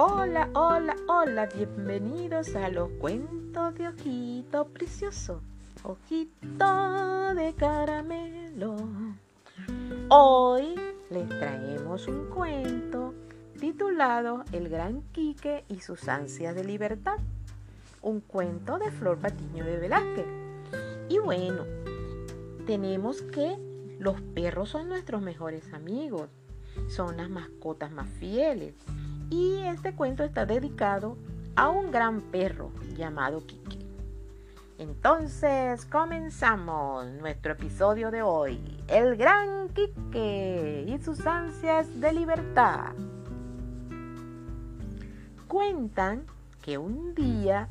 Hola, hola, hola, bienvenidos a los cuentos de Ojito Precioso, Ojito de Caramelo. Hoy les traemos un cuento titulado El Gran Quique y sus ansias de libertad, un cuento de Flor Patiño de Velázquez. Y bueno, tenemos que los perros son nuestros mejores amigos, son las mascotas más fieles y este cuento está dedicado a un gran perro llamado Kiki. Entonces comenzamos nuestro episodio de hoy, el gran Kike y sus ansias de libertad. Cuentan que un día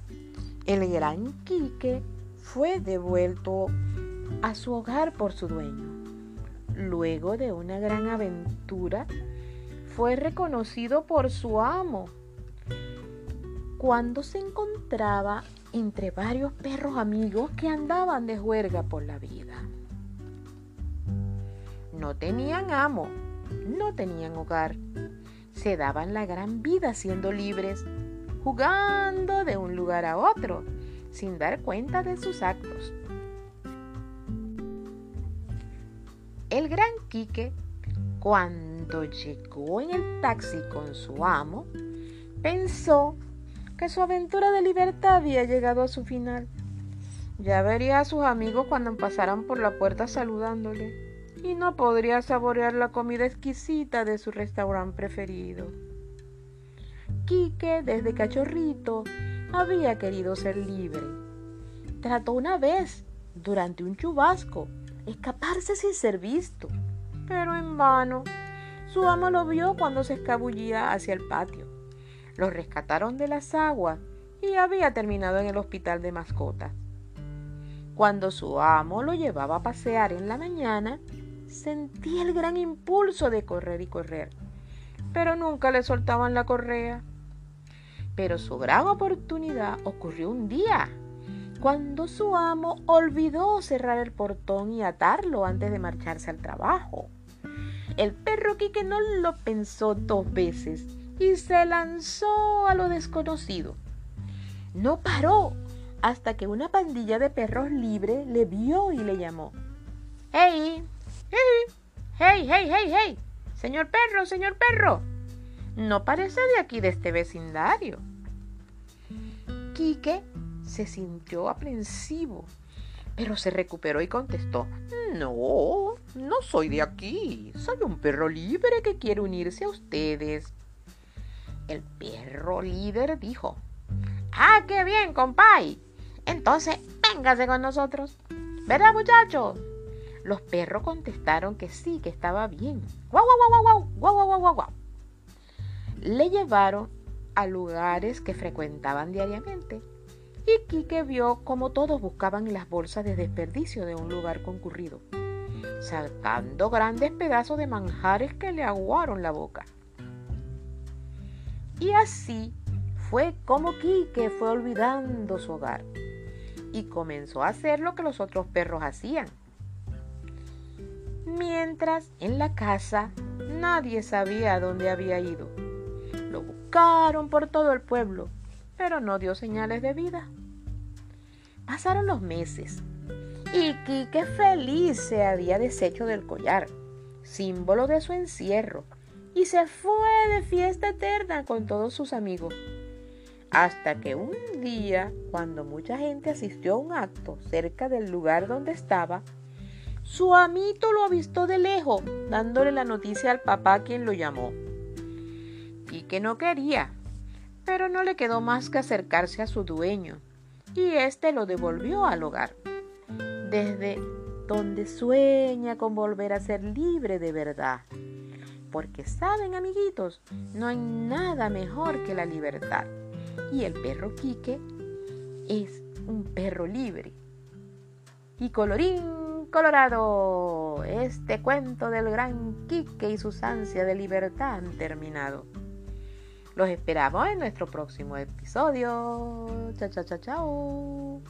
el gran Quique fue devuelto a su hogar por su dueño. Luego de una gran aventura, fue reconocido por su amo cuando se encontraba entre varios perros amigos que andaban de juerga por la vida. No tenían amo, no tenían hogar, se daban la gran vida siendo libres, jugando de un lugar a otro, sin dar cuenta de sus actos. El gran Quique cuando llegó en el taxi con su amo, pensó que su aventura de libertad había llegado a su final. Ya vería a sus amigos cuando pasaran por la puerta saludándole y no podría saborear la comida exquisita de su restaurante preferido. Quique, desde cachorrito, había querido ser libre. Trató una vez, durante un chubasco, escaparse sin ser visto pero en vano. Su amo lo vio cuando se escabullía hacia el patio. Lo rescataron de las aguas y había terminado en el hospital de mascotas. Cuando su amo lo llevaba a pasear en la mañana, sentía el gran impulso de correr y correr, pero nunca le soltaban la correa. Pero su gran oportunidad ocurrió un día, cuando su amo olvidó cerrar el portón y atarlo antes de marcharse al trabajo. El perro Quique no lo pensó dos veces y se lanzó a lo desconocido. No paró hasta que una pandilla de perros libres le vio y le llamó. ¡Hey! ¡Hey! ¡Hey, hey, hey, hey! Señor perro, señor perro. No parece de aquí, de este vecindario. Quique se sintió aprensivo, pero se recuperó y contestó, no, no soy de aquí, soy un perro libre que quiere unirse a ustedes. El perro líder dijo, ah, qué bien, compay. Entonces, véngase con nosotros. ¿Verdad, muchachos? Los perros contestaron que sí, que estaba bien. ¡Guau, guau, guau, guau, guau, guau, guau, guau! Le llevaron a lugares que frecuentaban diariamente y Quique vio cómo todos buscaban las bolsas de desperdicio de un lugar concurrido, sacando grandes pedazos de manjares que le aguaron la boca. Y así fue como Quique fue olvidando su hogar y comenzó a hacer lo que los otros perros hacían. Mientras en la casa nadie sabía dónde había ido. Lo buscaron por todo el pueblo, pero no dio señales de vida. Pasaron los meses y Quique feliz se había deshecho del collar, símbolo de su encierro, y se fue de fiesta eterna con todos sus amigos. Hasta que un día, cuando mucha gente asistió a un acto cerca del lugar donde estaba, su amito lo avistó de lejos, dándole la noticia al papá quien lo llamó. Quique no quería, pero no le quedó más que acercarse a su dueño y éste lo devolvió al hogar, desde donde sueña con volver a ser libre de verdad. Porque saben, amiguitos, no hay nada mejor que la libertad. Y el perro Quique es un perro libre. Y colorín colorado, este cuento del gran Quique y sus ansias de libertad han terminado. Los esperamos en nuestro próximo episodio. Chao, chao, chao, chao.